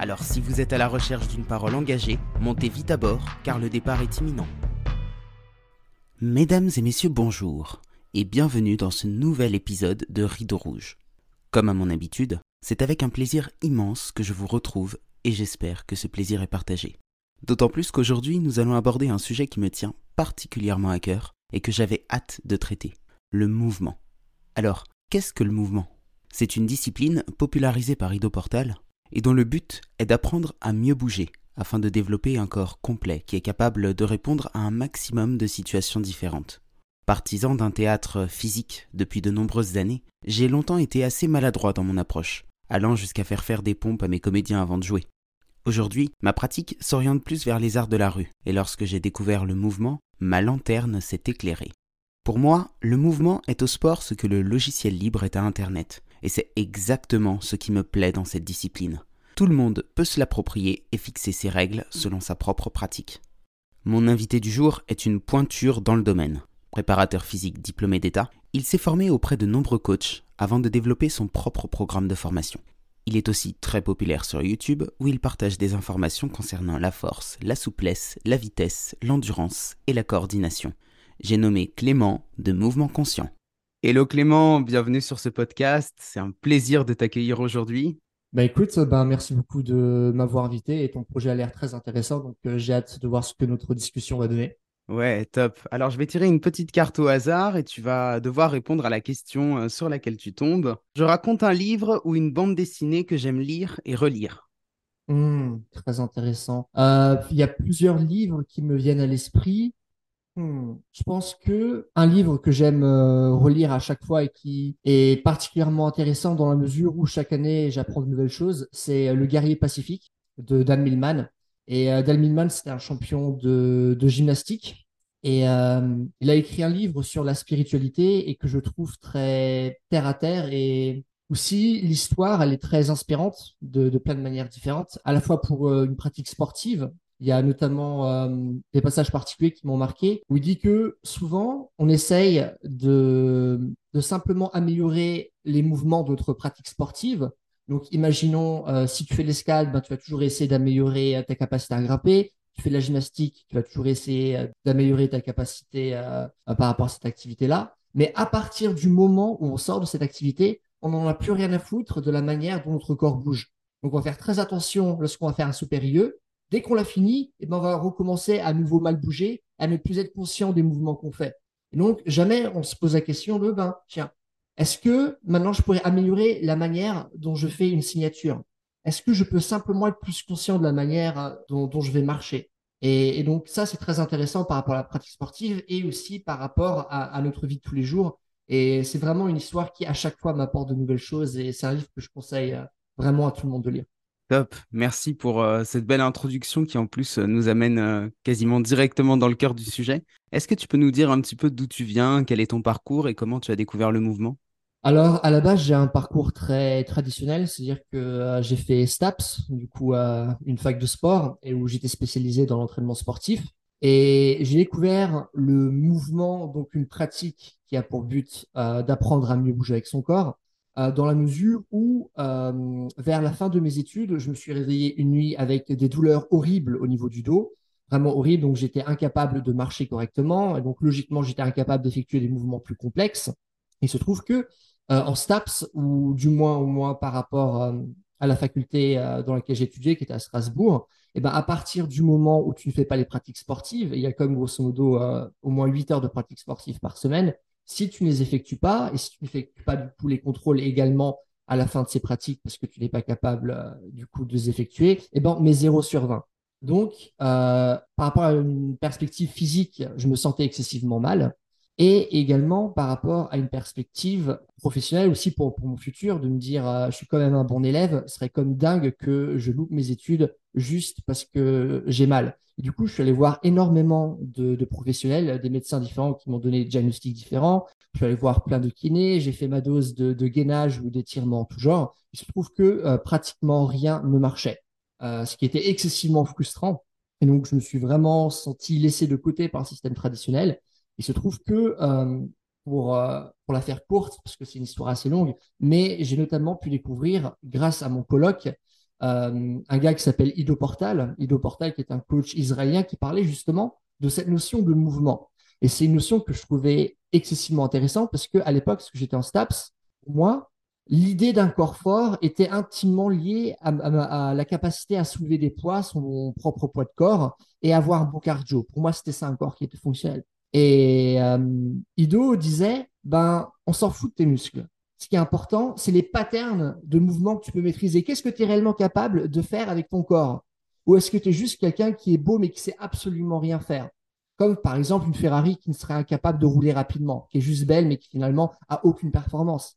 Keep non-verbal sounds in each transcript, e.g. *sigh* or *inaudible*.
Alors si vous êtes à la recherche d'une parole engagée, montez vite à bord car le départ est imminent. Mesdames et messieurs, bonjour et bienvenue dans ce nouvel épisode de Rideau Rouge. Comme à mon habitude, c'est avec un plaisir immense que je vous retrouve et j'espère que ce plaisir est partagé. D'autant plus qu'aujourd'hui nous allons aborder un sujet qui me tient particulièrement à cœur et que j'avais hâte de traiter, le mouvement. Alors, qu'est-ce que le mouvement? C'est une discipline popularisée par Ido Portal et dont le but est d'apprendre à mieux bouger afin de développer un corps complet qui est capable de répondre à un maximum de situations différentes. Partisan d'un théâtre physique depuis de nombreuses années, j'ai longtemps été assez maladroit dans mon approche, allant jusqu'à faire faire des pompes à mes comédiens avant de jouer. Aujourd'hui, ma pratique s'oriente plus vers les arts de la rue, et lorsque j'ai découvert le mouvement, ma lanterne s'est éclairée. Pour moi, le mouvement est au sport ce que le logiciel libre est à Internet, et c'est exactement ce qui me plaît dans cette discipline. Tout le monde peut se l'approprier et fixer ses règles selon sa propre pratique. Mon invité du jour est une pointure dans le domaine. Préparateur physique diplômé d'État, il s'est formé auprès de nombreux coachs avant de développer son propre programme de formation. Il est aussi très populaire sur YouTube où il partage des informations concernant la force, la souplesse, la vitesse, l'endurance et la coordination. J'ai nommé Clément de Mouvement Conscient. Hello Clément, bienvenue sur ce podcast. C'est un plaisir de t'accueillir aujourd'hui. Bah écoute, ben merci beaucoup de m'avoir invité et ton projet a l'air très intéressant, donc euh, j'ai hâte de voir ce que notre discussion va donner. Ouais, top. Alors je vais tirer une petite carte au hasard et tu vas devoir répondre à la question euh, sur laquelle tu tombes. Je raconte un livre ou une bande dessinée que j'aime lire et relire. Hmm, très intéressant. Euh, il y a plusieurs livres qui me viennent à l'esprit. Je pense que un livre que j'aime euh, relire à chaque fois et qui est particulièrement intéressant dans la mesure où chaque année j'apprends de nouvelles choses, c'est Le guerrier pacifique de Dan Millman. Et euh, Dan Millman, c'était un champion de, gymnastique. Et euh, il a écrit un livre sur la spiritualité et que je trouve très terre à terre. Et aussi, l'histoire, elle est très inspirante de plein de manières différentes, à la fois pour une pratique sportive, il y a notamment euh, des passages particuliers qui m'ont marqué où il dit que souvent on essaye de, simplement améliorer les mouvements d'autres pratiques sportives. Donc imaginons euh, si tu fais l'escalade, ben, tu vas toujours essayer d'améliorer euh, ta capacité à grimper. Tu fais de la gymnastique, tu vas toujours essayer d'améliorer ta capacité par rapport à cette activité-là. Mais à partir du moment où on sort de cette activité, on n'en a plus rien à foutre de la manière dont notre corps bouge. Donc on va faire très attention lorsqu'on va faire un supérieur Dès qu'on l'a fini, eh ben, on va recommencer à nouveau mal bouger, à ne plus être conscient des mouvements qu'on fait. Et donc, jamais on se pose la question de, ben, tiens, est-ce que maintenant je pourrais améliorer la manière dont je fais une signature? Est-ce que je peux simplement être plus conscient de la manière euh, dont, je vais marcher? Et, donc, ça, c'est très intéressant par rapport à la pratique sportive et aussi par rapport à, notre vie de tous les jours. Et c'est vraiment une histoire qui, à chaque fois, m'apporte de nouvelles choses et c'est un livre que je conseille euh, vraiment à tout le monde de lire. Top, merci pour euh, cette belle introduction qui en plus euh, nous amène euh, quasiment directement dans le cœur du sujet. Est-ce que tu peux nous dire un petit peu d'où tu viens, quel est ton parcours et comment tu as découvert le mouvement? Alors à la base j'ai un parcours très traditionnel, c'est-à-dire que j'ai fait STAPS, du coup une fac de sport et où j'étais spécialisé dans l'entraînement sportif. Et j'ai découvert le mouvement, donc une pratique qui a pour but d'apprendre à mieux bouger avec son corps euh, dans la mesure où, euh, vers la fin de mes études, je me suis réveillé une nuit avec des douleurs horribles au niveau du dos, vraiment horribles, donc j'étais incapable de marcher correctement, et donc logiquement, j'étais incapable d'effectuer des mouvements plus complexes. Il se trouve que euh, en STAPS, ou du moins au moins par rapport à la faculté dans laquelle j'étudiais, qui était à Strasbourg, et eh ben, à partir du moment où tu ne fais pas les pratiques sportives, il y a comme grosso modo au moins 8 heures de pratiques sportives par semaine, si tu ne les effectues pas et si tu n'effectues pas du coup les contrôles également à la fin de ces pratiques parce que tu n'es pas capable euh, du coup de les effectuer, eh ben, mets 0 sur 20. Donc, euh, par rapport à une perspective physique, je me sentais excessivement mal. Et également par rapport à une perspective professionnelle aussi pour, pour mon futur, de me dire euh, je suis quand même un bon élève, ce serait comme dingue que je loupe mes études juste parce que j'ai mal. Du coup, je suis allé voir énormément de, de professionnels, des médecins différents qui m'ont donné des diagnostics différents. Je suis allé voir plein de kinés, j'ai fait ma dose de, de gainage ou d'étirement en tout genre. Il se trouve que euh, pratiquement rien ne marchait, euh, ce qui était excessivement frustrant. Et donc, je me suis vraiment senti laissé de côté par le système traditionnel. Il se trouve que, euh, pour, euh, pour la faire courte, parce que c'est une histoire assez longue, mais j'ai notamment pu découvrir, grâce à mon colloque, euh, un gars qui s'appelle Ido Portal. Ido Portal, qui est un coach israélien qui parlait justement de cette notion de mouvement. Et c'est une notion que je trouvais excessivement intéressante parce que à l'époque, parce que j'étais en STAPS, moi, l'idée d'un corps fort était intimement liée à, la capacité à soulever des poids, son propre poids de corps, et avoir un bon cardio. Pour moi, c'était ça un corps qui était fonctionnel. Et euh, Ido disait, ben, on s'en fout de tes muscles. Ce qui est important, c'est les patterns de mouvement que tu peux maîtriser. Qu'est-ce que tu es réellement capable de faire avec ton corps? Ou est-ce que tu es juste quelqu'un qui est beau mais qui sait absolument rien faire? Comme par exemple une Ferrari qui ne serait incapable de rouler rapidement, qui est juste belle mais qui finalement a aucune performance.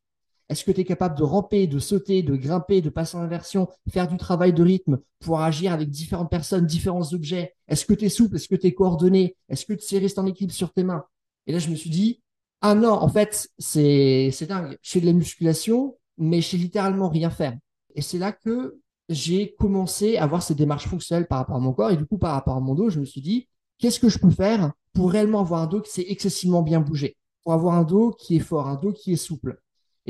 Est-ce que tu es capable de ramper, de sauter, de grimper, de passer en inversion, faire du travail de rythme, pouvoir agir avec différentes personnes, différents objets? Est-ce que tu es souple? Est-ce que tu es coordonné? Est-ce que tu sais rester en équilibre sur tes mains? Et là, je me suis dit, ah non, en fait, c'est dingue. Je de la musculation, mais je sais littéralement rien faire. Et c'est là que j'ai commencé à avoir ces démarches fonctionnelles par rapport à mon corps. Et du coup, par rapport à mon dos, je me suis dit, qu'est-ce que je peux faire pour réellement avoir un dos qui s'est excessivement bien bougé? Pour avoir un dos qui est fort, un dos qui est souple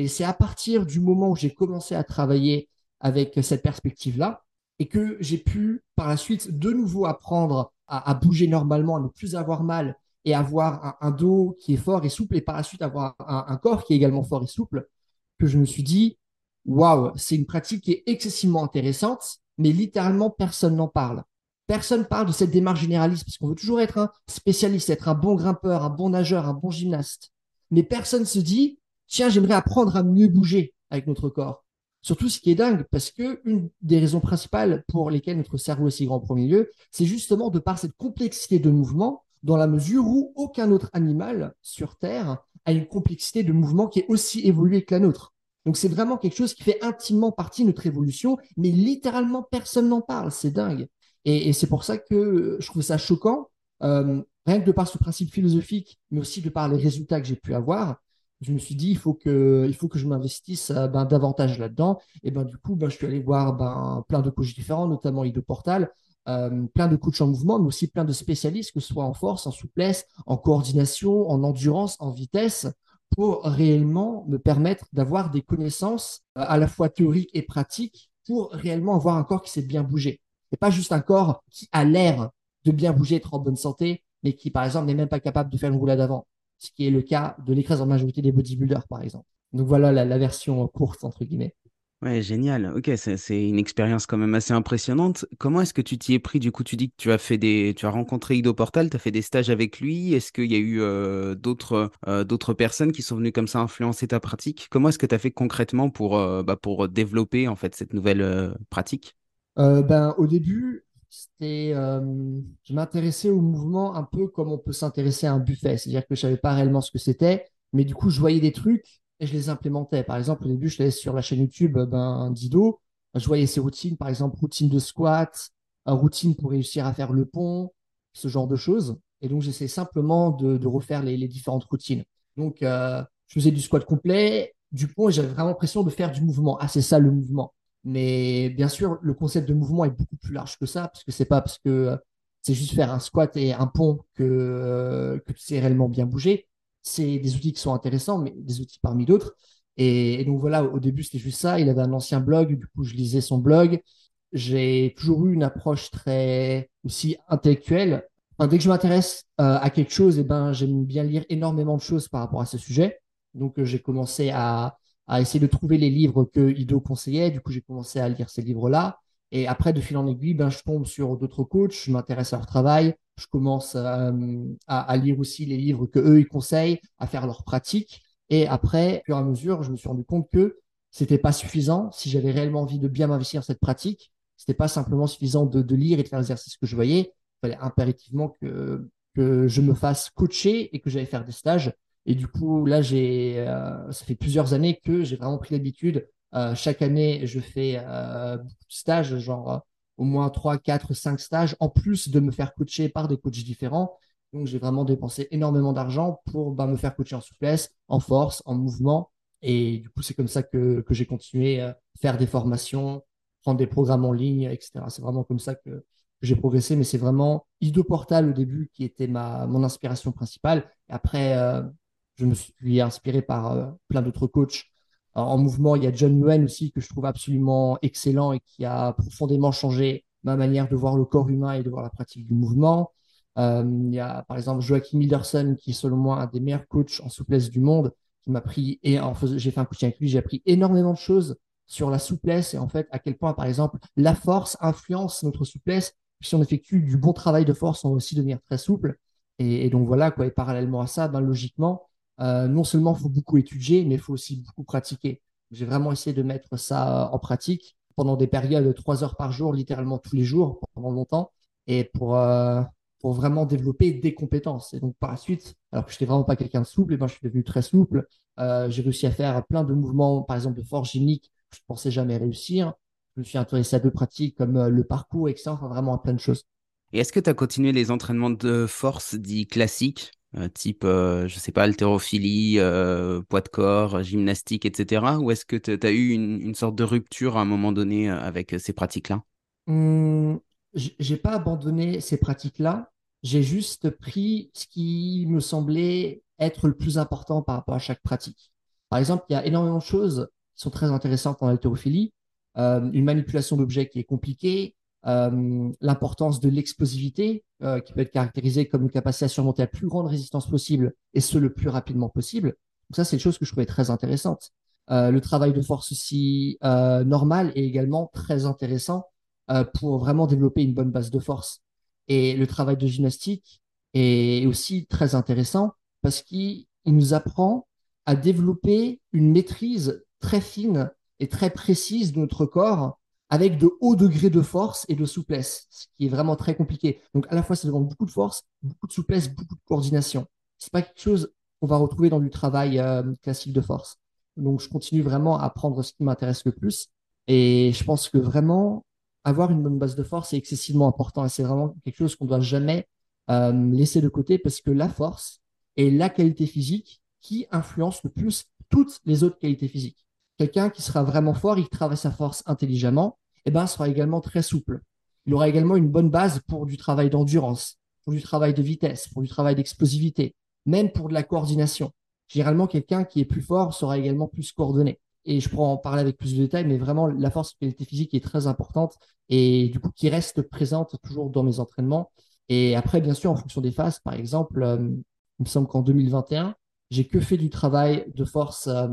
et c'est à partir du moment où j'ai commencé à travailler avec cette perspective-là et que j'ai pu par la suite de nouveau apprendre à, bouger normalement, à ne plus avoir mal et avoir un, un, dos qui est fort et souple et par la suite avoir un, un corps qui est également fort et souple, que je me suis dit, waouh, c'est une pratique qui est excessivement intéressante, mais littéralement personne n'en parle. Personne parle de cette démarche généraliste parce qu'on veut toujours être un spécialiste, être un bon grimpeur, un bon nageur, un bon gymnaste. Mais personne se dit, tiens, j'aimerais apprendre à mieux bouger avec notre corps. Surtout ce qui est dingue, parce que une des raisons principales pour lesquelles notre cerveau est si grand en premier lieu, c'est justement de par cette complexité de mouvement, dans la mesure où aucun autre animal sur Terre a une complexité de mouvement qui est aussi évoluée que la nôtre. Donc c'est vraiment quelque chose qui fait intimement partie de notre évolution, mais littéralement personne n'en parle, c'est dingue. Et, c'est pour ça que je trouve ça choquant, euh, rien que de par ce principe philosophique, mais aussi de par les résultats que j'ai pu avoir, je me suis dit, il faut que, je m'investisse euh, ben, davantage là-dedans. Et ben, du coup, ben, je suis allé voir ben, plein de coachs différents, notamment Ido Portal, euh, plein de coachs en mouvement, mais aussi plein de spécialistes, que ce soit en force, en souplesse, en coordination, en endurance, en vitesse, pour réellement me permettre d'avoir des connaissances euh, à la fois théoriques et pratiques pour réellement avoir un corps qui sait bien bouger. Et pas juste un corps qui a l'air de bien bouger, être en bonne santé, mais qui, par exemple, n'est même pas capable de faire une roulade avant ce qui est le cas de l'écrasante majorité des bodybuilders, par exemple. Donc voilà la, la version courte, entre guillemets. Ouais, génial. Ok, c'est une expérience quand même assez impressionnante. Comment est-ce que tu t'y es pris? Du coup, tu dis que tu as fait des, tu as rencontré Ido Portal, tu as fait des stages avec lui. Est-ce qu'il y a eu euh, d'autres euh, d'autres personnes qui sont venues comme ça influencer ta pratique? Comment est-ce que tu as fait concrètement pour, euh, bah, pour développer en fait cette nouvelle euh, pratique? Euh, ben, au début, c'était, euh, je m'intéressais au mouvement un peu comme on peut s'intéresser à un buffet, c'est-à-dire que je savais pas réellement ce que c'était, mais du coup, je voyais des trucs et je les implémentais. Par exemple, au début, je laisse sur la chaîne YouTube euh, ben, Dido, je voyais ses routines, par exemple, routine de squat, routine pour réussir à faire le pont, ce genre de choses. Et donc, j'essayais simplement de, refaire les, différentes routines. Donc, euh, je faisais du squat complet, du pont, et j'avais vraiment l'impression de faire du mouvement. Ah, c'est ça le mouvement. Mais bien sûr, le concept de mouvement est beaucoup plus large que ça, parce que c'est pas parce que c'est juste faire un squat et un pont que, que tu sais réellement bien bouger. C'est des outils qui sont intéressants, mais des outils parmi d'autres. Et, donc voilà, au début, c'était juste ça. Il avait un ancien blog, du coup, je lisais son blog. J'ai toujours eu une approche très aussi intellectuelle. Dès que je m'intéresse euh, à quelque chose, eh ben, j'aime bien lire énormément de choses par rapport à ce sujet. Donc, euh, j'ai commencé à, à essayer de trouver les livres que Ido conseillait. Du coup, j'ai commencé à lire ces livres-là. Et après, de fil en aiguille, ben, je tombe sur d'autres coachs, je m'intéresse à leur travail, je commence euh, à, lire aussi les livres que eux ils conseillent, à faire leur pratique. Et après, au fur et à mesure, je me suis rendu compte que c'était pas suffisant. Si j'avais réellement envie de bien m'investir dans cette pratique, c'était pas simplement suffisant de, lire et de faire l'exercice que je voyais. Il fallait impérativement que je me fasse coacher et que j'aille faire des stages. Et du coup, là, j'ai, euh, ça fait plusieurs années que j'ai vraiment pris l'habitude. Euh, chaque année, je fais euh, beaucoup de stages, genre au moins 3, 4, 5 stages, en plus de me faire coacher par des coachs différents. Donc, j'ai vraiment dépensé énormément d'argent pour bah, me faire coacher en souplesse, en force, en mouvement. Et du coup, c'est comme ça que, que j'ai continué à faire des formations, prendre des programmes en ligne, etc. C'est vraiment comme ça que, j'ai progressé, mais c'est vraiment Ido Portal au début qui était ma, mon inspiration principale. Après, euh, je me suis inspiré par euh, plein d'autres coachs. en mouvement, il y a John Nguyen aussi que je trouve absolument excellent et qui a profondément changé ma manière de voir le corps humain et de voir la pratique du mouvement. Euh, il y a par exemple Joachim Milderson qui est selon moi un des meilleurs coachs en souplesse du monde qui m'a pris et j'ai fait un coaching avec lui, j'ai appris énormément de choses sur la souplesse et en fait à quel point par exemple la force influence notre souplesse. si on effectue du bon travail de force, on va aussi devenir très souple. Et, donc voilà quoi. Et parallèlement à ça, ben, logiquement, euh, non seulement faut beaucoup étudier, mais il faut aussi beaucoup pratiquer. J'ai vraiment essayé de mettre ça en pratique pendant des périodes de trois heures par jour, littéralement tous les jours, pendant longtemps, et pour, euh, vraiment développer des compétences. Et donc par la suite, alors que je n'étais vraiment pas quelqu'un de souple, et ben, je suis devenu très souple. Euh, j'ai réussi à faire plein de mouvements, par exemple de force gynique, que je ne pensais jamais réussir. Je me suis intéressé à d'autres pratiques comme euh, le parcours, etc. Vraiment à plein de choses. Et est-ce que tu as continué les entraînements de force dits classiques, euh, type, je je sais pas, haltérophilie, poids de corps, gymnastique, etc. Ou est-ce que tu as eu une, sorte de rupture à un moment donné avec ces pratiques-là? Mmh, J'ai pas abandonné ces pratiques-là j'ai juste pris ce qui me semblait être le plus important par rapport à chaque pratique. Par exemple, il y a énormément de choses qui sont très intéressantes en haltérophilie. Euh, une manipulation d'objets qui est compliquée, euh, l'importance de l'explosivité, euh, qui peut être caractérisée comme une capacité à surmonter la plus grande résistance possible et ce le plus rapidement possible. Donc ça, c'est une chose que je trouvais très intéressante. le travail de force aussi normal est également très intéressant pour vraiment développer une bonne base de force. Et le travail de gymnastique est aussi très intéressant parce qu'il nous apprend à développer une maîtrise très fine et très précise de notre corps avec de hauts degrés de force et de souplesse, ce qui est vraiment très compliqué. Donc à la fois, ça demande beaucoup de force, beaucoup de souplesse, beaucoup de coordination. C'est pas quelque chose qu'on va retrouver dans du travail euh, classique de force. Donc je continue vraiment à apprendre ce qui m'intéresse le plus. Et je pense que vraiment, avoir une bonne base de force est excessivement important et c'est vraiment quelque chose qu'on ne doit jamais euh, laisser de côté parce que la force est la qualité physique qui influence le plus toutes les autres qualités physiques. Quelqu'un qui sera vraiment fort, il travaille sa force intelligemment, eh ben, sera également très souple. Il aura également une bonne base pour du travail d'endurance, pour du travail de vitesse, pour du travail d'explosivité, même pour de la coordination. Généralement, quelqu'un qui est plus fort sera également plus coordonné et je pourrais en parler avec plus de détails, mais vraiment la force qualité physique est très importante et du coup qui reste présente toujours dans mes entraînements. Et après, bien sûr, en fonction des phases, par exemple, euh, il me semble qu'en 2021, j'ai que fait du travail de force euh,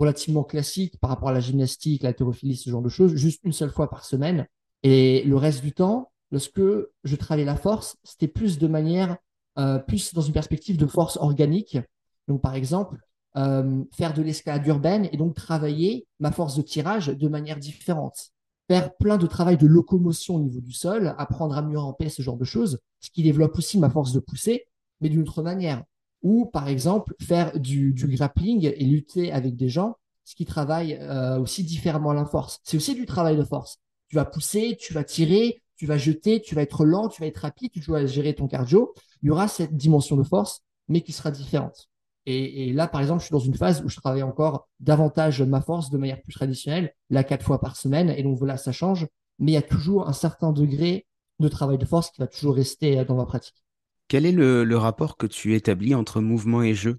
relativement classique par rapport à la gymnastique, la thérophilie, ce genre de choses, juste une seule fois par semaine. Et le reste du temps, lorsque je travaillais la force, c'était plus de manière, euh, plus dans une perspective de force organique. Donc, par exemple, euh, faire de l'escalade urbaine et donc travailler ma force de tirage de manière différente. Faire plein de travail de locomotion au niveau du sol, apprendre à mieux ramper, ce genre de choses, ce qui développe aussi ma force de pousser, mais d'une autre manière. Ou par exemple, faire du, grappling et lutter avec des gens, ce qui travaille euh, aussi différemment la force. C'est aussi du travail de force. Tu vas pousser, tu vas tirer, tu vas jeter, tu vas être lent, tu vas être rapide, tu dois gérer ton cardio. Il y aura cette dimension de force, mais qui sera différente. Et, là, par exemple, je suis dans une phase où je travaille encore davantage ma force de manière plus traditionnelle, là, quatre fois par semaine. Et donc, voilà, ça change. Mais il y a toujours un certain degré de travail de force qui va toujours rester euh, dans ma pratique. Quel est le, rapport que tu établis entre mouvement et jeu?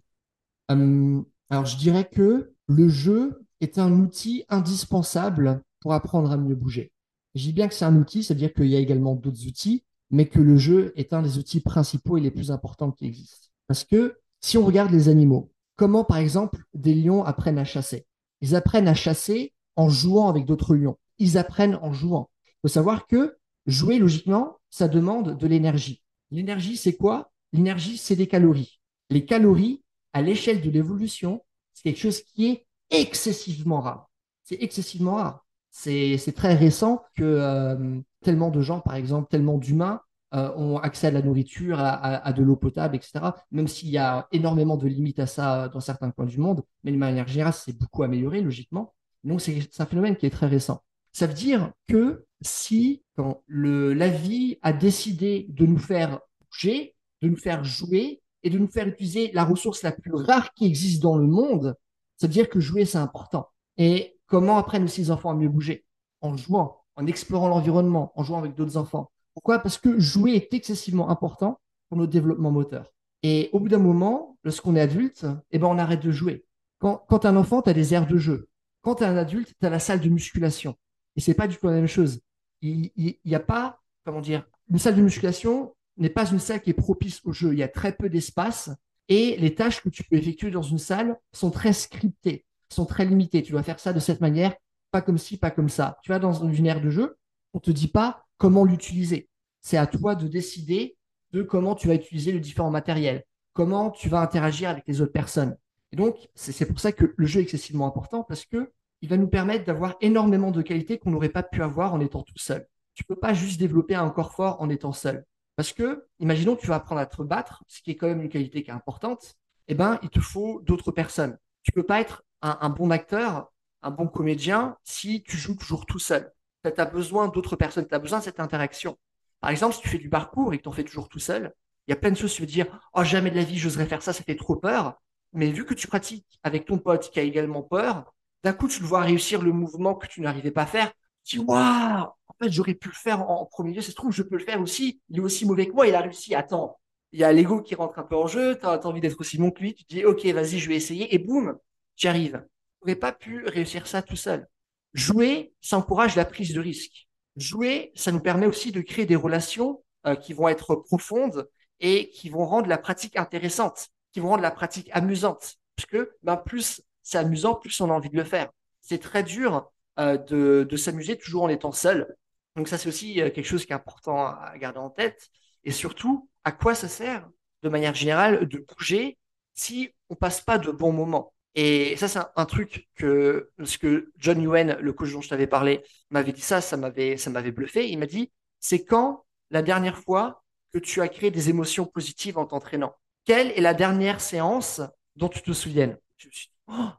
Hum, Alors, je dirais que le jeu est un outil indispensable pour apprendre à mieux bouger. Je dis bien que c'est un outil, c'est-à-dire qu'il y a également d'autres outils, mais que le jeu est un des outils principaux et les plus importants qui existent. Parce que si on regarde les animaux, comment par exemple des lions apprennent à chasser? Ils apprennent à chasser en jouant avec d'autres lions. Ils apprennent en jouant. Il faut savoir que jouer logiquement, ça demande de l'énergie. L'énergie, c'est quoi? L'énergie, c'est des calories. Les calories, à l'échelle de l'évolution, c'est quelque chose qui est excessivement rare. C'est excessivement rare. C'est très récent que euh, tellement de gens, par exemple, tellement d'humains, euh, ont accès à la nourriture, à, de l'eau potable, etc. Même s'il y a énormément de limites à ça dans certains coins du monde, mais de manière c'est beaucoup amélioré, logiquement. Donc, c'est un phénomène qui est très récent. Ça veut dire que si, quand la vie a décidé de nous faire bouger, de nous faire jouer et de nous faire utiliser la ressource la plus rare qui existe dans le monde, ça veut dire que jouer, c'est important. Et comment apprennent aussi les enfants à mieux bouger? En jouant, en explorant l'environnement, en jouant avec d'autres enfants. Pourquoi? Parce que jouer est excessivement important pour notre développement moteur. Et au bout d'un moment, lorsqu'on est adulte, eh ben, on arrête de jouer. Quand, quand un enfant, tu as des aires de jeu. Quand tu es un adulte, tu as la salle de musculation. Et c'est pas du tout la même chose. Il n'y a pas, comment dire, une salle de musculation n'est pas une salle qui est propice au jeu. Il y a très peu d'espace et les tâches que tu peux effectuer dans une salle sont très scriptées, sont très limitées. Tu dois faire ça de cette manière, pas comme ci, pas comme ça. Tu vas dans une aire de jeu, on te dit pas comment l'utiliser. C'est à toi de décider de comment tu vas utiliser le différent matériel, comment tu vas interagir avec les autres personnes. Et donc, c'est pour ça que le jeu est excessivement important parce que il va nous permettre d'avoir énormément de qualités qu'on n'aurait pas pu avoir en étant tout seul. Tu peux pas juste développer un corps fort en étant seul. Parce que, imaginons que tu vas apprendre à te battre, ce qui est quand même une qualité qui est importante, eh ben, il te faut d'autres personnes. Tu peux pas être un, bon acteur, un bon comédien si tu joues toujours tout seul. Tu as besoin d'autres personnes, tu as besoin de cette interaction. Par exemple, si tu fais du parcours et que tu en fais toujours tout seul, il y a plein de choses, tu veux dire, oh, jamais de la vie, j'oserais faire ça, ça fait trop peur. Mais vu que tu pratiques avec ton pote qui a également peur, d'un coup, tu le vois réussir le mouvement que tu n'arrivais pas à faire. Tu dis, waouh, en fait, j'aurais pu le faire en, premier lieu. Ça se trouve, je peux le faire aussi. Il est aussi mauvais que moi, il a réussi. Attends, il y a l'ego qui rentre un peu en jeu. Tu as, envie d'être aussi bon que lui. Tu dis, ok, vas-y, je vais essayer. Et boum, tu arrives. Tu n'aurais pas pu réussir ça tout seul. Jouer, ça encourage la prise de risque. Jouer, ça nous permet aussi de créer des relations euh, qui vont être profondes et qui vont rendre la pratique intéressante, qui vont rendre la pratique amusante. Parce que ben, plus c'est amusant, plus on a envie de le faire. C'est très dur euh, de, s'amuser toujours en étant seul. Donc ça, c'est aussi euh, quelque chose qui est important à garder en tête. Et surtout, à quoi ça sert, de manière générale, de bouger si on passe pas de bons moments? Et ça, c'est un, truc que, ce que John Yuen, le coach dont je t'avais parlé, m'avait dit ça, ça m'avait, ça m'avait bluffé. Il m'a dit, c'est quand la dernière fois que tu as créé des émotions positives en t'entraînant? Quelle est la dernière séance dont tu te souviennes?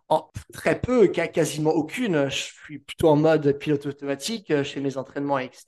Oh, très peu, quasiment aucune. Je suis plutôt en mode pilote automatique euh, chez mes entraînements, etc.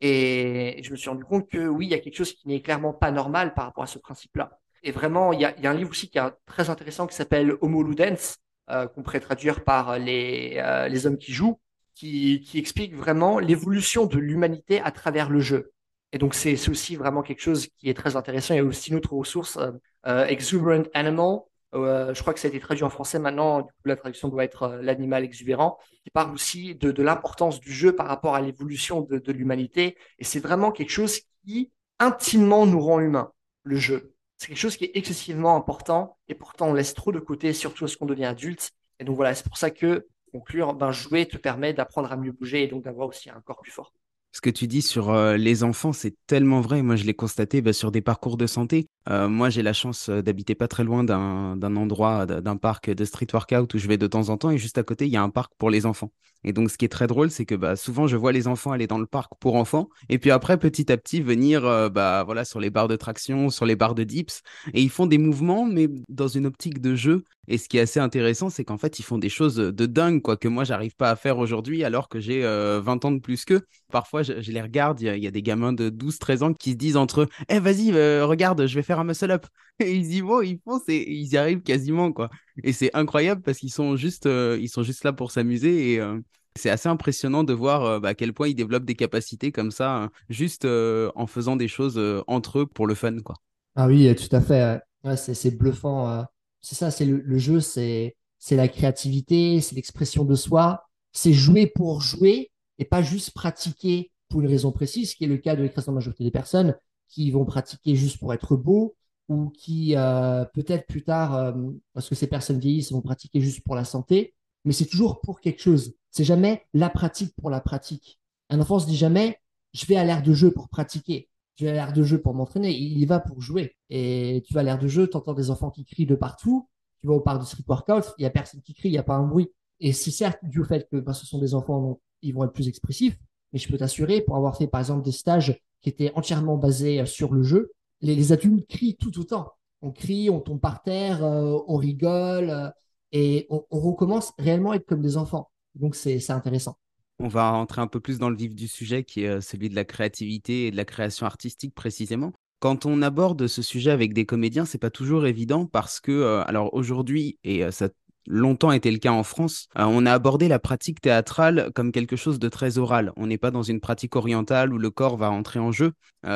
Et je me suis rendu compte que oui, il y a quelque chose qui n'est clairement pas normal par rapport à ce principe-là. Et vraiment, il y a, un livre aussi qui est très intéressant qui s'appelle Homo Ludens, euh, qu'on pourrait traduire par les, euh, les hommes qui jouent, qui, qui explique vraiment l'évolution de l'humanité à travers le jeu. Et donc, c'est aussi vraiment quelque chose qui est très intéressant. Il y a aussi une autre ressource, Exuberant Animal, je crois que ça a été traduit en français maintenant. Du coup, la traduction doit être euh, l'animal exubérant, qui parle aussi de, l'importance du jeu par rapport à l'évolution de, de l'humanité. Et c'est vraiment quelque chose qui intimement nous rend humains, le jeu. C'est quelque chose qui est excessivement important et pourtant on laisse trop de côté, surtout lorsqu'on devient adulte. Et donc voilà, c'est pour ça que conclure, ben, jouer te permet d'apprendre à mieux bouger et donc d'avoir aussi un corps plus fort. Ce que tu dis sur les enfants, c'est tellement vrai. Moi, je l'ai constaté bah, sur des parcours de santé. Moi, j'ai la chance d'habiter pas très loin d'un endroit, d'un parc de street workout où je vais de temps en temps. Et juste à côté, il y a un parc pour les enfants. Et donc, ce qui est très drôle, c'est que bah, souvent, je vois les enfants aller dans le parc pour enfants. Et puis après, petit à petit, venir bah, voilà, sur les barres de traction, sur les barres de dips. Et ils font des mouvements, mais dans une optique de jeu. Et ce qui est assez intéressant, c'est qu'en fait, ils font des choses de dingue, quoi, que moi, j'arrive pas à faire aujourd'hui alors que j'ai 20 ans de plus qu'eux. Parfois, je, les regarde, il y, a des gamins de 12-13 ans qui se disent entre eux Eh, vas-y, euh, regarde, je vais faire un muscle-up. *laughs* Et ils y vont, ils font, ils y arrivent quasiment, quoi. Et c'est incroyable parce qu'ils sont, juste, euh, ils sont juste là pour s'amuser et. Euh, c'est assez impressionnant de voir bah, à quel point ils développent des capacités comme ça, hein, juste en faisant des choses entre eux pour le fun. Quoi. Ah oui, tout à fait. c'est bluffant. C'est ça, c'est le, jeu, c'est la créativité, c'est l'expression de soi, c'est jouer pour jouer et pas juste pratiquer pour une raison précise, qui est le cas de l'écrasante majorité des personnes qui vont pratiquer juste pour être beau ou qui euh, peut-être plus tard, euh, parce que ces personnes vieillissent, vont pratiquer juste pour la santé, mais c'est toujours pour quelque chose. C'est jamais la pratique pour la pratique. Un enfant se dit jamais, je vais à l'air de jeu pour pratiquer. À l'air de jeu pour m'entraîner. Il y va pour jouer. Et tu vas à l'air de jeu, tu entends des enfants qui crient de partout. Tu vas au parc de street workout, il y a personne qui crie, il n'y a pas un bruit. Et c'est certes dû au fait que ben, ce sont des enfants, ils vont être plus expressifs, mais je peux t'assurer, pour avoir fait par exemple des stages qui était entièrement basé sur le jeu, les, adultes crient tout autant. On crie, on tombe par terre, on rigole et on, on, recommence réellement à être comme des enfants. Donc c'est intéressant. On va rentrer un peu plus dans le vif du sujet qui est celui de la créativité et de la création artistique précisément. Quand on aborde ce sujet avec des comédiens, c'est pas toujours évident parce que, euh, alors aujourd'hui, et euh, ça longtemps été le cas en France, euh, on a abordé la pratique théâtrale comme quelque chose de très oral. On n'est pas dans une pratique orientale où le corps va entrer en jeu.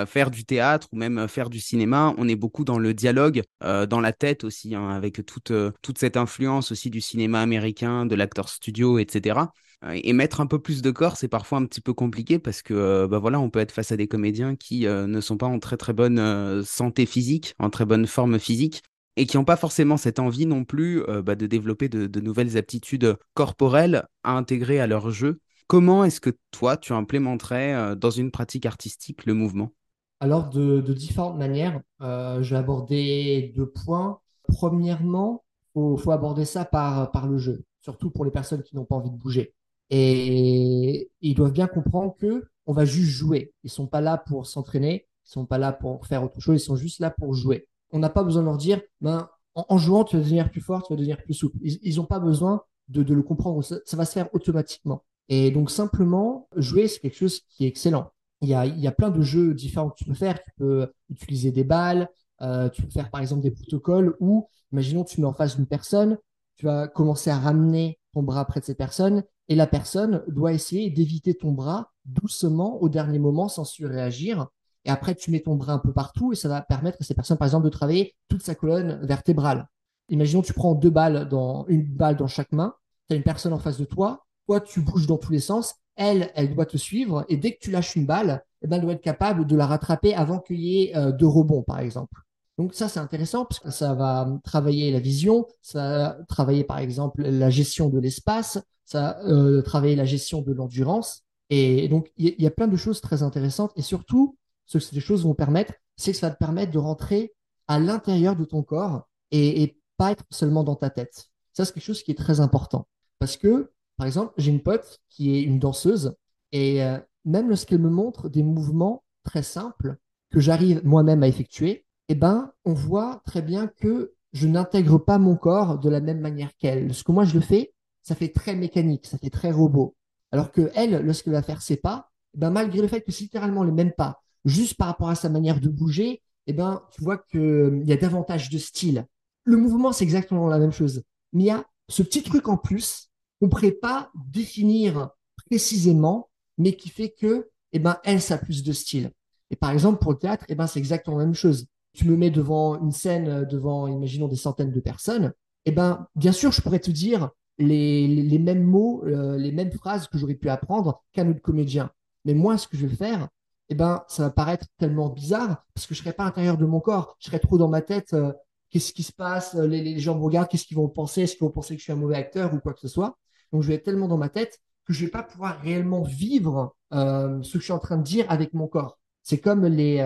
faire du théâtre ou même faire du cinéma, on est beaucoup dans le dialogue, dans la tête aussi, hein, avec toute, toute cette influence aussi du cinéma américain, de l'acteur studio, etc. Et mettre un peu plus de corps, c'est parfois un petit peu compliqué parce que euh, bah voilà, on peut être face à des comédiens qui euh, ne sont pas en très très bonne euh, santé physique, en très bonne forme physique, et qui n'ont pas forcément cette envie non plus bah, de développer de, nouvelles aptitudes corporelles à intégrer à leur jeu. Comment est-ce que toi, tu implémenterais dans une pratique artistique le mouvement? Alors, de, différentes manières. je vais aborder deux points. Premièrement, il faut, aborder ça par, par le jeu, surtout pour les personnes qui n'ont pas envie de bouger. Et ils doivent bien comprendre que on va juste jouer. Ils sont pas là pour s'entraîner, ils sont pas là pour faire autre chose, ils sont juste là pour jouer. On n'a pas besoin de leur dire, ben, en, jouant, tu vas devenir plus fort, tu vas devenir plus souple. Ils n'ont pas besoin de, le comprendre, ça, va se faire automatiquement. Et donc simplement, jouer, c'est quelque chose qui est excellent. Il y a, il y a plein de jeux différents que tu peux faire. Tu peux utiliser des balles, euh, tu peux faire par exemple des protocoles où, imaginons, tu mets en face d'une personne, tu vas commencer à ramener ton bras près de cette personne et la personne doit essayer d'éviter ton bras doucement au dernier moment sans surréagir. Et après, tu mets ton bras un peu partout et ça va permettre à ces personnes, par exemple, de travailler toute sa colonne vertébrale. Imaginons, tu prends deux balles dans une balle dans chaque main. Tu as une personne en face de toi. Toi, tu bouges dans tous les sens. Elle, elle doit te suivre. Et dès que tu lâches une balle, eh ben, elle doit être capable de la rattraper avant qu'il y ait euh, deux rebonds, par exemple. Donc ça, c'est intéressant parce que ça va travailler la vision, ça va travailler par exemple la gestion de l'espace, ça va euh, travailler la gestion de l'endurance. Et donc, il y, a plein de choses très intéressantes. Et surtout, ce que ces choses vont permettre, c'est que ça va te permettre de rentrer à l'intérieur de ton corps et, pas être seulement dans ta tête. Ça, c'est quelque chose qui est très important. Parce que, par exemple, j'ai une pote qui est une danseuse et euh, même lorsqu'elle me montre des mouvements très simples que j'arrive moi-même à effectuer, eh ben, on voit très bien que je n'intègre pas mon corps de la même manière qu'elle. Ce que moi je le fais, ça fait très mécanique, ça fait très robot. Alors que elle, lorsqu'elle va faire ses pas, eh ben, malgré le fait que c'est littéralement les mêmes pas, juste par rapport à sa manière de bouger, eh ben, tu vois qu'il euh, y a davantage de style. Le mouvement, c'est exactement la même chose. Mais il y a ce petit truc en plus qu'on ne pourrait pas définir précisément, mais qui fait que, eh ben, elle, ça a plus de style. Et par exemple, pour le théâtre, eh ben, c'est exactement la même chose tu me mets devant une scène, euh, devant, imaginons, des centaines de personnes, eh ben, bien sûr, je pourrais te dire les, les, mêmes mots, euh, les mêmes phrases que j'aurais pu apprendre qu'un autre comédien. Mais moi, ce que je vais faire, eh ben, ça va paraître tellement bizarre parce que je serais pas à l'intérieur de mon corps. Je serais trop dans ma tête. Euh, qu'est-ce qui se passe les, les, gens me regardent. Qu'est-ce qu'ils vont penser Est-ce qu'ils vont penser que je suis un mauvais acteur ou quoi que ce soit Donc, je vais être tellement dans ma tête que je vais pas pouvoir réellement vivre ce que je suis en train de dire avec mon corps. C'est comme les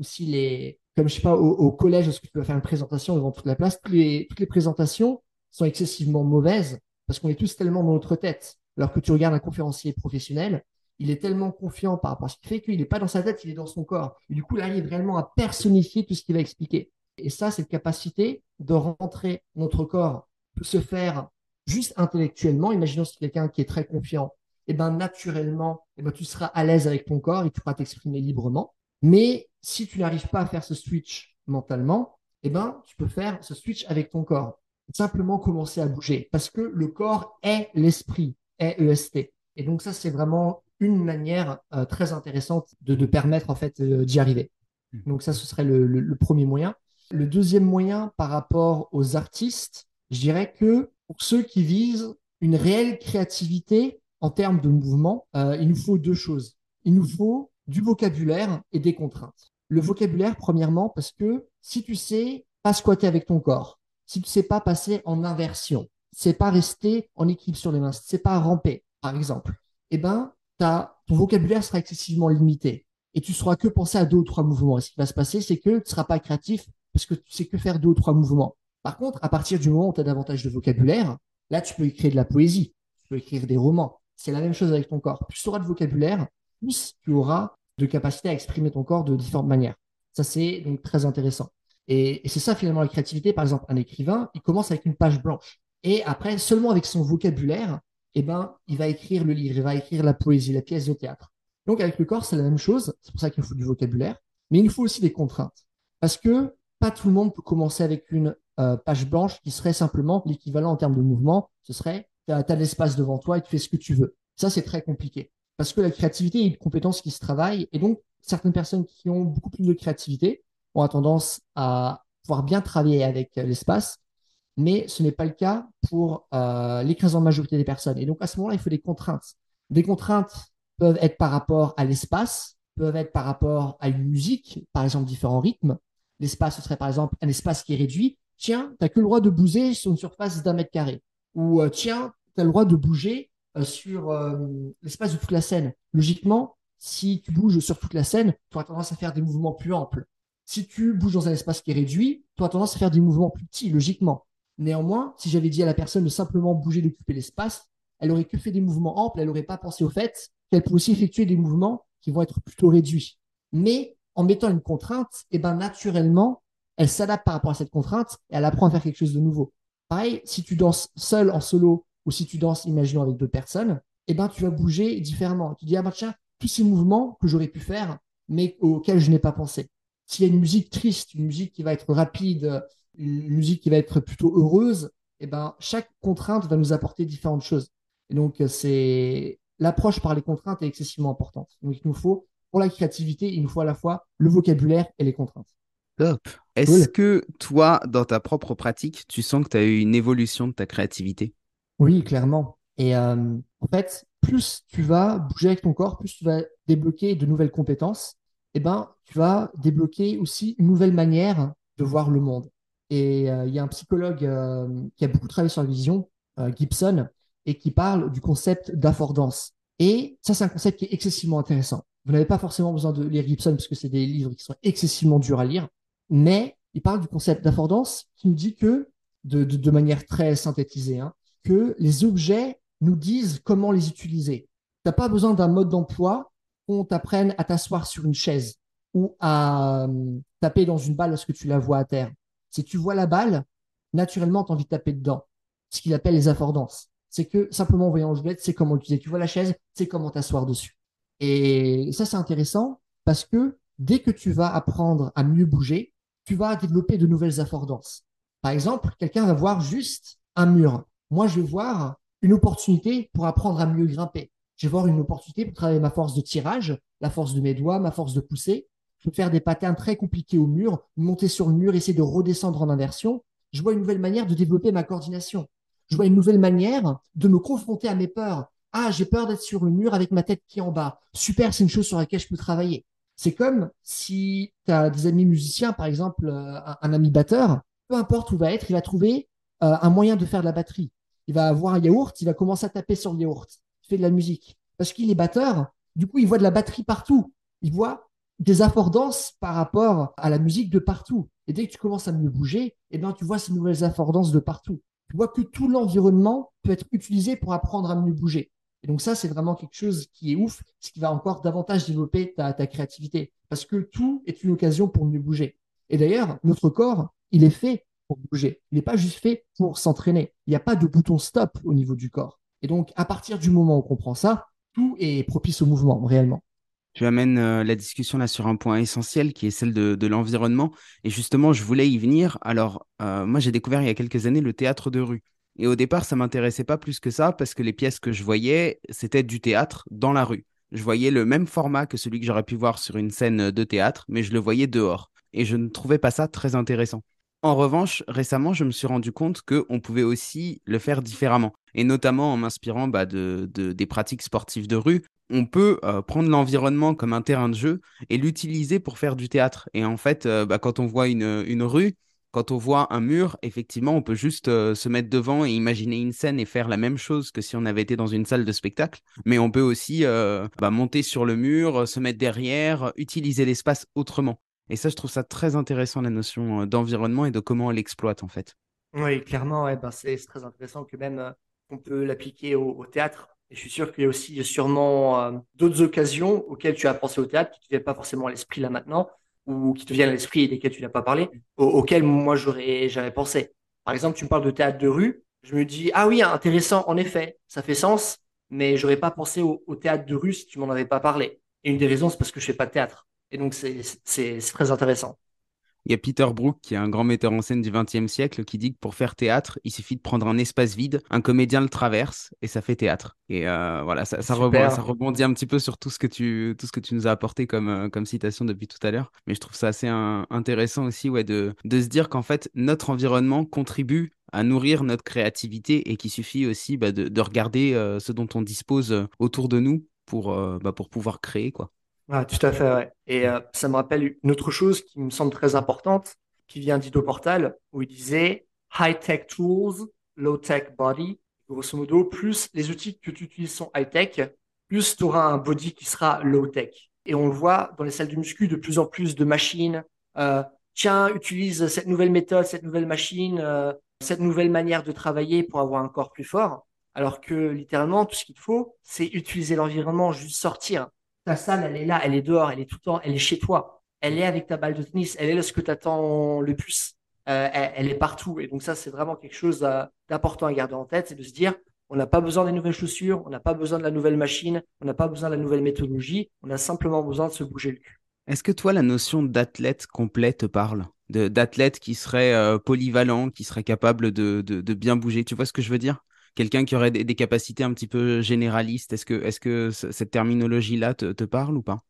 aussi les comme je sais pas, au, collège, est-ce que tu peux faire une présentation devant toute la place? Toutes les, toutes les présentations sont excessivement mauvaises parce qu'on est tous tellement dans notre tête. Alors que tu regardes un conférencier professionnel, il est tellement confiant par rapport à ce qu'il fait qu'il n'est pas dans sa tête, il est dans son corps. Et du coup, il arrive réellement à personnifier tout ce qu'il va expliquer. Et ça, cette capacité de rentrer notre corps peut se faire juste intellectuellement. Imaginons si quelqu'un qui est très confiant, et eh ben naturellement, et eh ben tu seras à l'aise avec ton corps et tu pourras t'exprimer librement. Mais si tu n'arrives pas à faire ce switch mentalement, eh ben, tu peux faire ce switch avec ton corps. Simplement commencer à bouger parce que le corps est l'esprit, est EST. Et donc ça, c'est vraiment une manière euh, très intéressante de, de, permettre en fait euh, d'y arriver. Hmm. Donc ça, ce serait le, le, premier moyen. Le deuxième moyen par rapport aux artistes, je dirais que pour ceux qui visent une réelle créativité en termes de mouvement, euh, il nous faut deux choses. Il nous faut du vocabulaire et des contraintes. Le vocabulaire, premièrement, parce que si tu sais pas squatter avec ton corps, si tu sais pas passer en inversion, si sais pas rester en équilibre sur les mains, si tu sais pas ramper, par exemple, eh ben, ta, ton vocabulaire sera excessivement limité et tu sauras que penser à deux ou trois mouvements. Et ce qui va se passer, c'est que tu ne seras pas créatif parce que tu sais que faire deux ou trois mouvements. Par contre, à partir du moment où tu as davantage de vocabulaire, là, tu peux écrire de la poésie, tu peux écrire des romans. C'est la même chose avec ton corps. Plus tu auras de vocabulaire, plus tu auras de capacité à exprimer ton corps de différentes manières. Ça, c'est donc très intéressant. Et, c'est ça finalement la créativité. Par exemple, un écrivain, il commence avec une page blanche. Et après, seulement avec son vocabulaire, eh ben, il va écrire le livre, il va écrire la poésie, la pièce de théâtre. Donc avec le corps, c'est la même chose. C'est pour ça qu'il faut du vocabulaire. Mais il faut aussi des contraintes. Parce que pas tout le monde peut commencer avec une euh, page blanche qui serait simplement l'équivalent en termes de mouvement. Ce serait, tu as, l'espace devant toi et tu fais ce que tu veux. Ça, c'est très compliqué. Parce que la créativité est une compétence qui se travaille. Et donc, certaines personnes qui ont beaucoup plus de créativité ont tendance à pouvoir bien travailler avec l'espace, mais ce n'est pas le cas pour euh, l'écrasante majorité des personnes. Et donc à ce moment-là, il faut des contraintes. Des contraintes peuvent être par rapport à l'espace, peuvent être par rapport à une musique, par exemple différents rythmes. L'espace, ce serait par exemple un espace qui est réduit. Tiens, tu n'as que le droit de bouger sur une surface d'un mètre carré. Ou euh, tiens, tu as le droit de bouger euh, sur l'espace de toute la scène. Logiquement, si tu bouges sur toute la scène, tu auras tendance à faire des mouvements plus amples. Si tu bouges dans un espace qui est réduit, tu auras tendance à faire des mouvements plus petits, logiquement. Néanmoins, si j'avais dit à la personne de simplement bouger, d'occuper l'espace, elle aurait que fait des mouvements amples, elle n'aurait pas pensé au fait qu'elle peut aussi effectuer des mouvements qui vont être plutôt réduits. Mais en mettant une contrainte, eh ben, naturellement, elle s'adapte par rapport à cette contrainte et elle apprend à faire quelque chose de nouveau. Pareil, si tu danses seul en solo ou si tu danses, imaginons, avec deux personnes, eh ben, tu vas bouger différemment. Tu dis, ah ben, tiens, tous ces mouvements que j'aurais pu faire, mais auxquels je n'ai pas pensé. S'il y a une musique triste, une musique qui va être rapide, une musique qui va être plutôt heureuse, eh ben, chaque contrainte va nous apporter différentes choses. Et donc, c'est l'approche par les contraintes est excessivement importante. Donc, il nous faut, pour la créativité, il nous faut à la fois le vocabulaire et les contraintes. Top. Est-ce que toi, dans ta propre pratique, tu sens que tu as eu une évolution de ta créativité? Oui, clairement. Et euh, en fait, plus tu vas bouger avec ton corps, plus tu vas débloquer de nouvelles compétences, eh ben, tu vas débloquer aussi une nouvelle manière de voir le monde. Et euh, il y a un psychologue euh, qui a beaucoup travaillé sur la vision, euh, Gibson, et qui parle du concept d'affordance. Et ça, c'est un concept qui est excessivement intéressant. Vous n'avez pas forcément besoin de lire Gibson parce que c'est des livres qui sont excessivement durs à lire, mais il parle du concept d'affordance qui nous dit que, de, manière très synthétisée, hein, que les objets nous disent comment les utiliser. Tu n'as pas besoin d'un mode d'emploi où on t'apprenne à t'asseoir sur une chaise ou à taper dans une balle lorsque tu la vois à terre. Si tu vois la balle, naturellement, tu as envie de taper dedans. Ce qu'il appelle les affordances. C'est que simplement en voyant le jouet, c'est comment utiliser. Tu vois la chaise, c'est comment t'asseoir dessus. Et ça, c'est intéressant parce que dès que tu vas apprendre à mieux bouger, tu vas développer de nouvelles affordances. Par exemple, quelqu'un va voir juste un mur. Moi, je vais voir une opportunité pour apprendre à mieux grimper. Je vais voir une opportunité pour travailler ma force de tirage, la force de mes doigts, ma force de pousser. Faire des patins très compliqués au mur, monter sur le mur, essayer de redescendre en inversion. Je vois une nouvelle manière de développer ma coordination. Je vois une nouvelle manière de me confronter à mes peurs. Ah, j'ai peur d'être sur le mur avec ma tête qui est en bas. Super, c'est une chose sur laquelle je peux travailler. C'est comme si tu as des amis musiciens, par exemple, euh, un, ami batteur, peu importe où va être, il va trouver euh, un moyen de faire de la batterie. Il va avoir un yaourt, il va commencer à taper sur le yaourt. Il fait de la musique. Parce qu'il est batteur, du coup, il voit de la batterie partout. Il voit des affordances par rapport à la musique de partout. Et dès que tu commences à mieux bouger, eh bien, tu vois ces nouvelles affordances de partout. Tu vois que tout l'environnement peut être utilisé pour apprendre à mieux bouger. Et donc ça, c'est vraiment quelque chose qui est ouf, ce qui va encore davantage développer ta, créativité. Parce que tout est une occasion pour mieux bouger. Et d'ailleurs, notre corps, il est fait pour bouger. Il n'est pas juste fait pour s'entraîner. Il n'y a pas de bouton stop au niveau du corps. Et donc, à partir du moment où on comprend ça, tout est propice au mouvement, réellement. Tu amènes euh, la discussion là sur un point essentiel qui est celle de, l'environnement. Et justement, je voulais y venir. Alors, euh, moi, j'ai découvert il y a quelques années le théâtre de rue. Et au départ, ça m'intéressait pas plus que ça parce que les pièces que je voyais, c'était du théâtre dans la rue. Je voyais le même format que celui que j'aurais pu voir sur une scène de théâtre, mais je le voyais dehors. Et je ne trouvais pas ça très intéressant. En revanche, récemment, je me suis rendu compte qu'on pouvait aussi le faire différemment. Et notamment en m'inspirant bah, de, des pratiques sportives de rue, on peut euh, prendre l'environnement comme un terrain de jeu et l'utiliser pour faire du théâtre. Et en fait, euh, bah, quand on voit une, rue, quand on voit un mur, effectivement, on peut juste euh, se mettre devant et imaginer une scène et faire la même chose que si on avait été dans une salle de spectacle. Mais on peut aussi bah, monter sur le mur, se mettre derrière, utiliser l'espace autrement. Et ça, je trouve ça très intéressant, la notion d'environnement et de comment on l'exploite, en fait. Oui, clairement, ben c'est très intéressant que même on peut l'appliquer au, théâtre. Et je suis sûr qu'il y a aussi sûrement euh, d'autres occasions auxquelles tu as pensé au théâtre qui ne te viennent pas forcément à l'esprit là maintenant, ou qui te viennent à l'esprit et desquelles tu n'as pas parlé, auxquelles moi j'aurais jamais pensé. Par exemple, tu me parles de théâtre de rue, je me dis, ah oui, intéressant, en effet, ça fait sens, mais j'aurais pas pensé au, théâtre de rue si tu m'en avais pas parlé. Et une des raisons, c'est parce que je fais pas de théâtre. Et donc, c'est très intéressant. Il y a Peter Brook, qui est un grand metteur en scène du XXe siècle, qui dit que pour faire théâtre, il suffit de prendre un espace vide, un comédien le traverse et ça fait théâtre. Et euh, voilà, ça, ça, rebondit, un petit peu sur tout ce que tu, tout ce que tu nous as apporté comme, euh, comme citation depuis tout à l'heure. Mais je trouve ça assez intéressant aussi ouais, de, de se dire qu'en fait, notre environnement contribue à nourrir notre créativité et qu'il suffit aussi bah, de, de, regarder euh, ce dont on dispose autour de nous pour, bah, pour pouvoir créer. quoi. Ah, tout à fait, ouais. Et euh, ça me rappelle une autre chose qui me semble très importante, qui vient d'Ido Portal, où il disait high-tech tools, low-tech body. Grosso modo, plus les outils que tu utilises sont high-tech, plus tu auras un body qui sera low-tech. Et on le voit dans les salles de muscu, de plus en plus de machines. Euh, tiens, utilise cette nouvelle méthode, cette nouvelle machine, euh, cette nouvelle manière de travailler pour avoir un corps plus fort. Alors que littéralement, tout ce qu'il faut, c'est utiliser l'environnement, juste sortir ta salle, elle est là, elle est dehors, elle est tout le temps, elle est chez toi. Elle est avec ta balle de tennis, elle est là ce que tu attends le plus. Euh, elle, est partout. Et donc ça, c'est vraiment quelque chose euh, d'important à garder en tête, c'est de se dire, on n'a pas besoin des nouvelles chaussures, on n'a pas besoin de la nouvelle machine, on n'a pas besoin de la nouvelle méthodologie, on a simplement besoin de se bouger le cul. Est-ce que toi, la notion d'athlète complet te parle? D'athlète qui serait euh, polyvalent, qui serait capable de bien bouger? Tu vois ce que je veux dire? Quelqu'un qui aurait des, capacités un petit peu généralistes. Est-ce que, cette terminologie-là te, parle ou pas?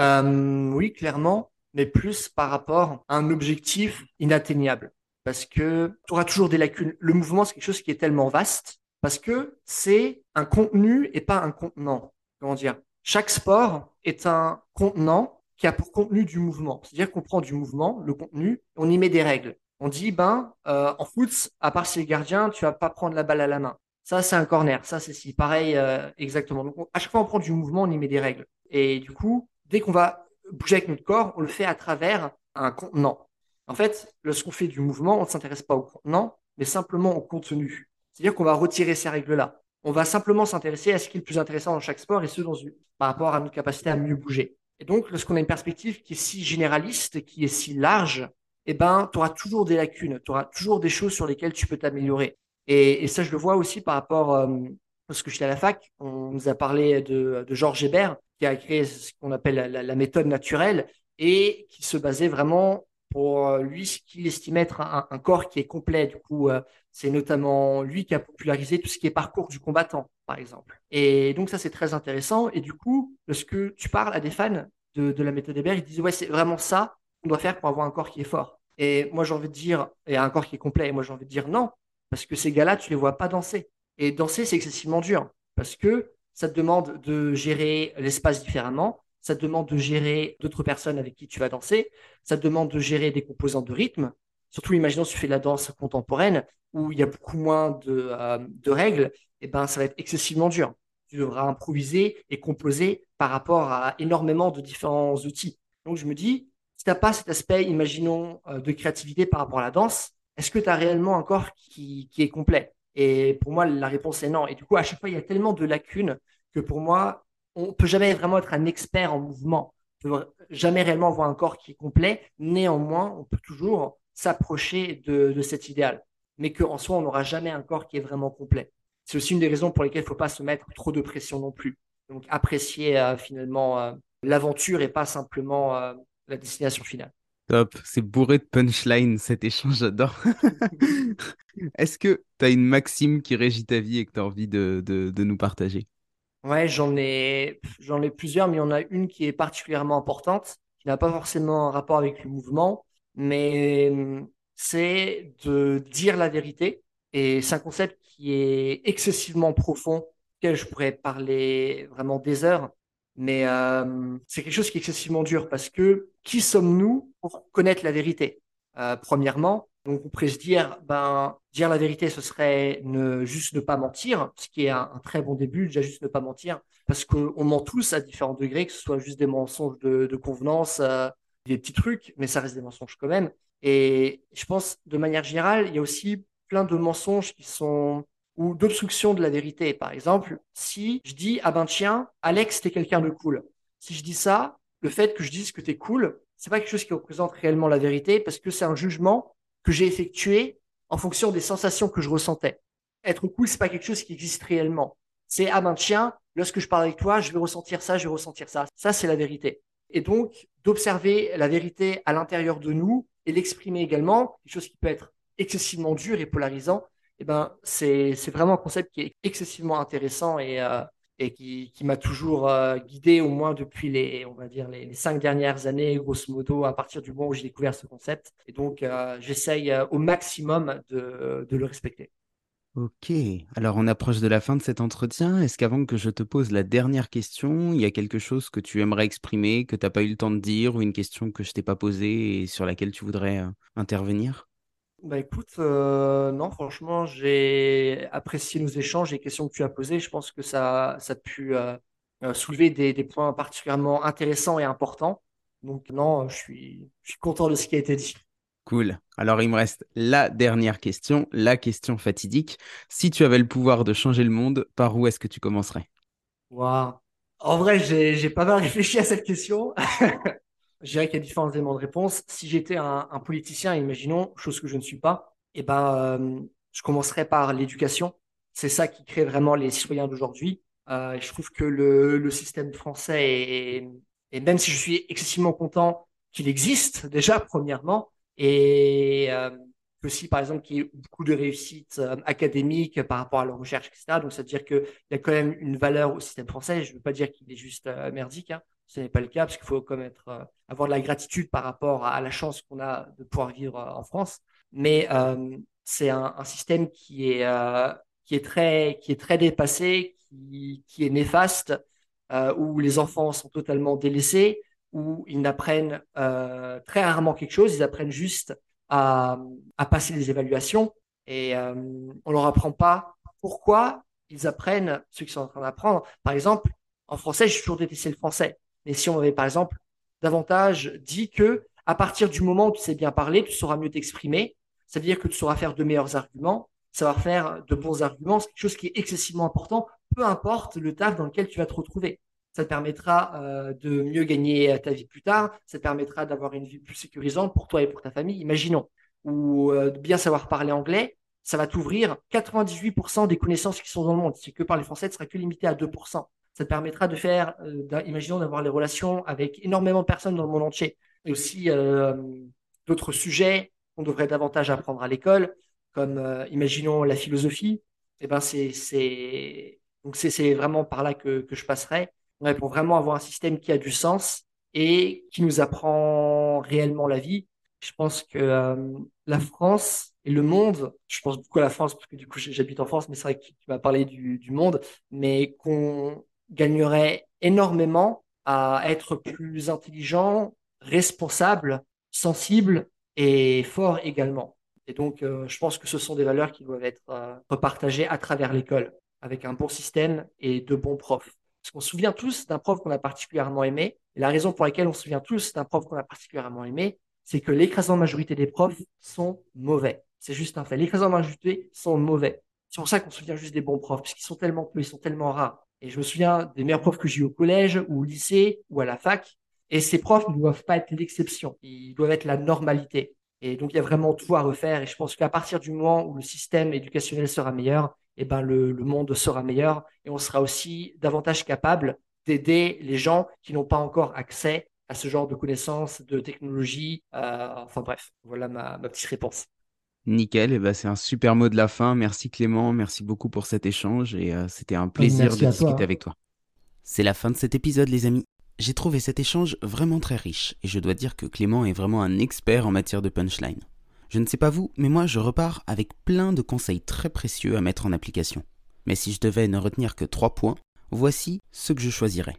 Euh, Oui, clairement, mais plus par rapport à un objectif inatteignable. Parce que tu auras toujours des lacunes. Le mouvement, c'est quelque chose qui est tellement vaste parce que c'est un contenu et pas un contenant. Comment dire? Chaque sport est un contenant qui a pour contenu du mouvement. C'est-à-dire qu'on prend du mouvement, le contenu, on y met des règles. On dit, ben, euh, en foot, à part si le gardien, tu vas pas prendre la balle à la main. Ça, c'est un corner. Ça, c'est si. Pareil, euh, exactement. Donc, à chaque fois, on prend du mouvement, on y met des règles. Et du coup, dès qu'on va bouger avec notre corps, on le fait à travers un contenant. En fait, lorsqu'on fait du mouvement, on ne s'intéresse pas au contenant, mais simplement au contenu. C'est-à-dire qu'on va retirer ces règles-là. On va simplement s'intéresser à ce qui est le plus intéressant dans chaque sport et ce dans par rapport à notre capacité à mieux bouger. Et donc, lorsqu'on a une perspective qui est si généraliste, qui est si large, eh ben, tu auras toujours des lacunes, tu auras toujours des choses sur lesquelles tu peux t'améliorer. Et, ça, je le vois aussi par rapport, euh, parce que j'étais à la fac, on nous a parlé de, de Georges Hébert, qui a créé ce qu'on appelle la, méthode naturelle et qui se basait vraiment pour euh, lui ce qu'il estimait être un, corps qui est complet. Du coup, euh, c'est notamment lui qui a popularisé tout ce qui est parcours du combattant, par exemple. Et donc ça, c'est très intéressant. Et du coup, lorsque tu parles à des fans de, de la méthode Hébert, ils disent ouais, c'est vraiment ça qu'on doit faire pour avoir un corps qui est fort. Et moi, j'ai envie de dire, et un corps qui est complet. Et moi, j'ai envie de dire non, parce que ces gars-là, tu les vois pas danser. Et danser, c'est excessivement dur parce que ça te demande de gérer l'espace différemment, ça te demande de gérer d'autres personnes avec qui tu vas danser, ça te demande de gérer des composants de rythme. Surtout, imaginons si tu fais de la danse contemporaine où il y a beaucoup moins de, euh, règles, et eh ben ça va être excessivement dur. Tu devras improviser et composer par rapport à énormément de différents outils. Donc je me dis, si tu n'as pas cet aspect, imaginons, euh, de créativité par rapport à la danse, est-ce que tu as réellement un corps qui, est complet? Et pour moi, la réponse est non. Et du coup, à chaque fois, il y a tellement de lacunes que pour moi, on peut jamais vraiment être un expert en mouvement. On peut jamais réellement avoir un corps qui est complet. Néanmoins, on peut toujours s'approcher de, cet idéal. Mais qu'en soi, on n'aura jamais un corps qui est vraiment complet. C'est aussi une des raisons pour lesquelles il ne faut pas se mettre trop de pression non plus. Donc, apprécier euh, finalement euh, l'aventure et pas simplement euh, la destination finale. Top, c'est bourré de punchline cet échange, j'adore. *laughs* Est-ce que tu as une maxime qui régit ta vie et que tu as envie de, de, nous partager? Ouais, j'en ai, j'en ai plusieurs, mais il y en a une qui est particulièrement importante, qui n'a pas forcément un rapport avec le mouvement, mais hum, c'est de dire la vérité. Et c'est un concept qui est excessivement profond, auquel je pourrais parler vraiment des heures. Mais euh, c'est quelque chose qui est excessivement dur parce que qui sommes-nous pour connaître la vérité? Euh, Premièrement, donc on pourrait se dire, ben dire la vérité, ce serait ne juste ne pas mentir, ce qui est un, très bon début, déjà juste ne pas mentir, parce qu'on ment tous à différents degrés, que ce soit juste des mensonges de, de convenance, euh, des petits trucs, mais ça reste des mensonges quand même. Et je pense, de manière générale, il y a aussi plein de mensonges qui sont ou d'obstruction de la vérité. Par exemple, si je dis ah ben tiens, Alex, t'es quelqu'un de cool. Si je dis ça, le fait que je dise que t'es cool, c'est pas quelque chose qui représente réellement la vérité parce que c'est un jugement que j'ai effectué en fonction des sensations que je ressentais. Être cool, c'est pas quelque chose qui existe réellement. C'est ah ben tiens, lorsque je parle avec toi, je vais ressentir ça, je vais ressentir ça. Ça, c'est la vérité. Et donc, d'observer la vérité à l'intérieur de nous et l'exprimer également, quelque chose qui peut être excessivement dur et polarisant, eh ben, c'est, vraiment un concept qui est excessivement intéressant et, euh, qui, m'a toujours euh, guidé au moins depuis les, on va dire, les, cinq dernières années, grosso modo, à partir du moment où j'ai découvert ce concept. Et donc, euh, j'essaye au maximum de, de le respecter. Ok, alors on approche de la fin de cet entretien. Est-ce qu'avant que je te pose la dernière question, il y a quelque chose que tu aimerais exprimer, que tu n'as pas eu le temps de dire, ou une question que je t'ai pas posée et sur laquelle tu voudrais intervenir? Bah écoute, euh, non, franchement, j'ai apprécié nos échanges et les questions que tu as posées. Je pense que ça, ça a pu euh, soulever des, des points particulièrement intéressants et importants. Donc non, je suis, je suis content de ce qui a été dit. Cool. Alors il me reste la dernière question, la question fatidique. Si tu avais le pouvoir de changer le monde, par où est-ce que tu commencerais? Waouh. En vrai, j'ai pas mal réfléchi à cette question. *laughs* je dirais qu'il y a différents éléments de réponse. Si j'étais un, politicien, imaginons, chose que je ne suis pas, eh ben, euh, je commencerais par l'éducation. C'est ça qui crée vraiment les citoyens d'aujourd'hui. Euh, je trouve que le, le système français est, et même si je suis excessivement content qu'il existe déjà, premièrement, et euh, aussi, par exemple, qu'il y ait beaucoup de réussite euh, académique par rapport à la recherche, etc. Donc, c'est-à-dire qu'il y a quand même une valeur au système français. Je ne veux pas dire qu'il est juste euh, merdique, hein. Ce n'est pas le cas, parce qu'il faut quand même être, avoir de la gratitude par rapport à, la chance qu'on a de pouvoir vivre en France. Mais c'est un, un, système qui est, qui, est très, qui est très dépassé, qui, qui est néfaste, où les enfants sont totalement délaissés, où ils n'apprennent euh, très rarement quelque chose, ils apprennent juste à, à passer les évaluations et euh, on leur apprend pas pourquoi ils apprennent ce qu'ils sont en train d'apprendre. Par exemple, en français, j'ai toujours détesté le français. Mais si on avait, par exemple, davantage dit que à partir du moment où tu sais bien parler, tu sauras mieux t'exprimer, ça veut dire que tu sauras faire de meilleurs arguments, savoir faire de bons arguments, c'est quelque chose qui est excessivement important, peu importe le taf dans lequel tu vas te retrouver ça te permettra euh, de mieux gagner ta vie plus tard, ça te permettra d'avoir une vie plus sécurisante pour toi et pour ta famille, imaginons, ou euh, bien savoir parler anglais, ça va t'ouvrir 98% des connaissances qui sont dans le monde. C'est que par les Français, tu seras que limité à 2%. Ça te permettra de faire, euh, imaginons d'avoir les relations avec énormément de personnes dans le monde entier, et aussi d'autres sujets qu'on devrait davantage apprendre à l'école, comme imaginons la philosophie. Et eh ben c'est c'est donc c'est vraiment par là que, que je passerai pour vraiment avoir un système qui a du sens et qui nous apprend réellement la vie. Je pense que euh, la France et le monde, je pense beaucoup à la France parce que du coup j'habite en France, mais c'est vrai que tu vas parler du, du monde, mais qu'on gagnerait énormément à être plus intelligent, responsable, sensible et fort également. Et donc, euh, je pense que ce sont des valeurs qui doivent être euh, repartagées à travers l'école, avec un bon système et de bons profs. Parce qu'on se souvient tous d'un prof qu'on a particulièrement aimé. Et la raison pour laquelle on se souvient tous d'un prof qu'on a particulièrement aimé, c'est que l'écrasante majorité des profs sont mauvais. C'est juste un fait. L'écrasante majorité sont mauvais. C'est pour ça qu'on se souvient juste des bons profs, puisqu'ils sont tellement peu, ils sont tellement rares. Et je me souviens des meilleurs profs que j'ai eu au collège, ou au lycée, ou à la fac. Et ces profs ne doivent pas être l'exception. Ils doivent être la normalité. Et donc, il y a vraiment tout à refaire. Et je pense qu'à partir du moment où le système éducationnel sera meilleur, eh ben le, monde sera meilleur et on sera aussi davantage capable d'aider les gens qui n'ont pas encore accès à ce genre de connaissances, de technologies. Euh, enfin bref, voilà ma, petite réponse. Nickel, et eh ben c'est un super mot de la fin. Merci Clément, merci beaucoup pour cet échange et euh, c'était un plaisir de discuter avec toi. C'est la fin de cet épisode les amis. J'ai trouvé cet échange vraiment très riche et je dois dire que Clément est vraiment un expert en matière de punchline. Je ne sais pas vous, mais moi je repars avec plein de conseils très précieux à mettre en application. Mais si je devais ne retenir que trois points, voici ce que je choisirais.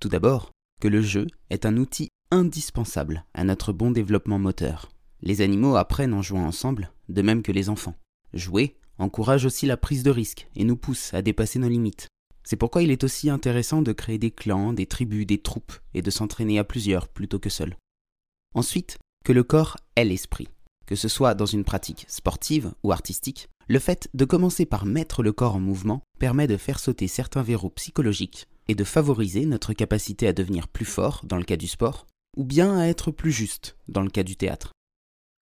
Tout d'abord, que le jeu est un outil indispensable à notre bon développement moteur. Les animaux apprennent en jouant ensemble, de même que les enfants. Jouer encourage aussi la prise de risque et nous pousse à dépasser nos limites. C'est pourquoi il est aussi intéressant de créer des clans, des tribus, des troupes et de s'entraîner à plusieurs plutôt que seul. Ensuite, que le corps est l'esprit. Que ce soit dans une pratique sportive ou artistique, Le fait de commencer par mettre le corps en mouvement permet de faire sauter certains verrous psychologiques et de favoriser notre capacité à devenir plus fort dans le cas du sport, ou bien à être plus juste dans le cas du théâtre.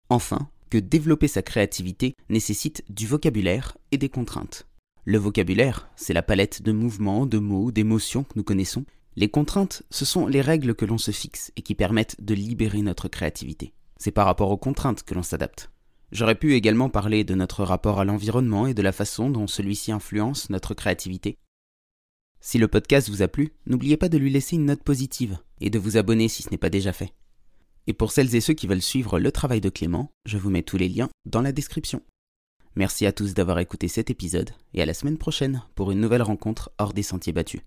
Enfin, que développer sa créativité nécessite du vocabulaire et des contraintes. Le vocabulaire, c'est la palette de mouvements, de mots, d'émotions que nous connaissons. Les contraintes, ce sont les règles que l'on se fixe et qui permettent de libérer notre créativité. C'est par rapport aux contraintes que l'on s'adapte. J'aurais pu également parler de notre rapport à l'environnement et de la façon dont celui-ci influence notre créativité. Si le podcast vous a plu, n'oubliez pas de lui laisser une note positive et de vous abonner si ce n'est pas déjà fait. Et pour celles et ceux qui veulent suivre le travail de Clément, je vous mets tous les liens dans la description. Merci à tous d'avoir écouté cet épisode et à la semaine prochaine pour une nouvelle rencontre hors des sentiers battus.